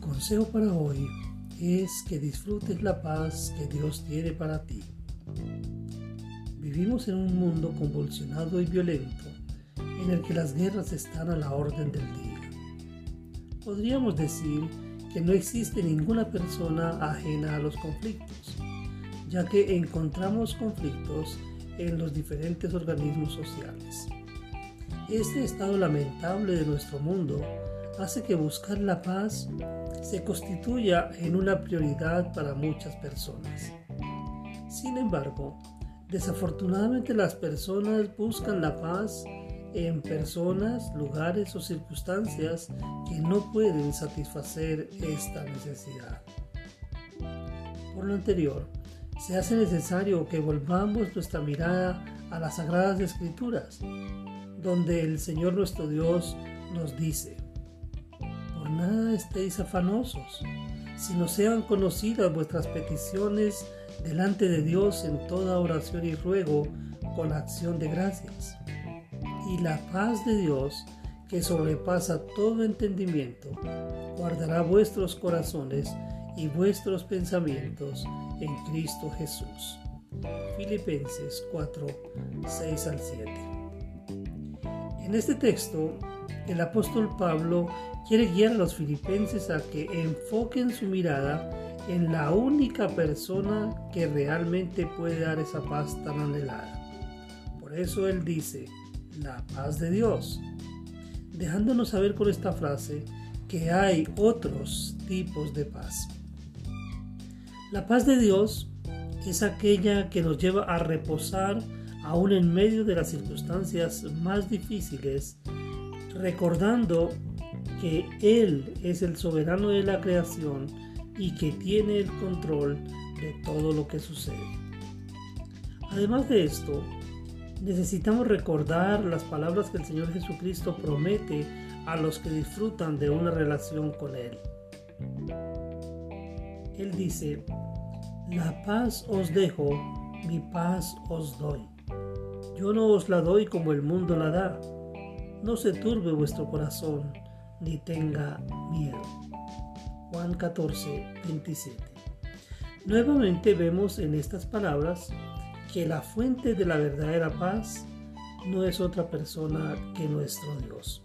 consejo para hoy es que disfrutes la paz que Dios tiene para ti. Vivimos en un mundo convulsionado y violento en el que las guerras están a la orden del día. Podríamos decir que no existe ninguna persona ajena a los conflictos, ya que encontramos conflictos en los diferentes organismos sociales. Este estado lamentable de nuestro mundo hace que buscar la paz se constituya en una prioridad para muchas personas. Sin embargo, desafortunadamente las personas buscan la paz en personas, lugares o circunstancias que no pueden satisfacer esta necesidad. Por lo anterior, se hace necesario que volvamos nuestra mirada a las sagradas escrituras, donde el Señor nuestro Dios nos dice, nada estéis afanosos, sino sean conocidas vuestras peticiones delante de Dios en toda oración y ruego con acción de gracias. Y la paz de Dios, que sobrepasa todo entendimiento, guardará vuestros corazones y vuestros pensamientos en Cristo Jesús. Filipenses 4, 6 al 7. En este texto, el apóstol Pablo quiere guiar a los filipenses a que enfoquen su mirada en la única persona que realmente puede dar esa paz tan anhelada. Por eso él dice, la paz de Dios, dejándonos saber con esta frase que hay otros tipos de paz. La paz de Dios es aquella que nos lleva a reposar aún en medio de las circunstancias más difíciles, recordando que Él es el soberano de la creación y que tiene el control de todo lo que sucede. Además de esto, necesitamos recordar las palabras que el Señor Jesucristo promete a los que disfrutan de una relación con Él. Él dice, la paz os dejo, mi paz os doy. Yo no os la doy como el mundo la da. No se turbe vuestro corazón, ni tenga miedo. Juan 14, 27. Nuevamente vemos en estas palabras que la fuente de la verdadera paz no es otra persona que nuestro Dios.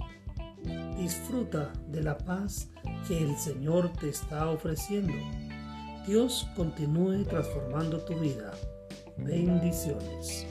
Disfruta de la paz que el Señor te está ofreciendo Dios continúe transformando tu vida. Bendiciones.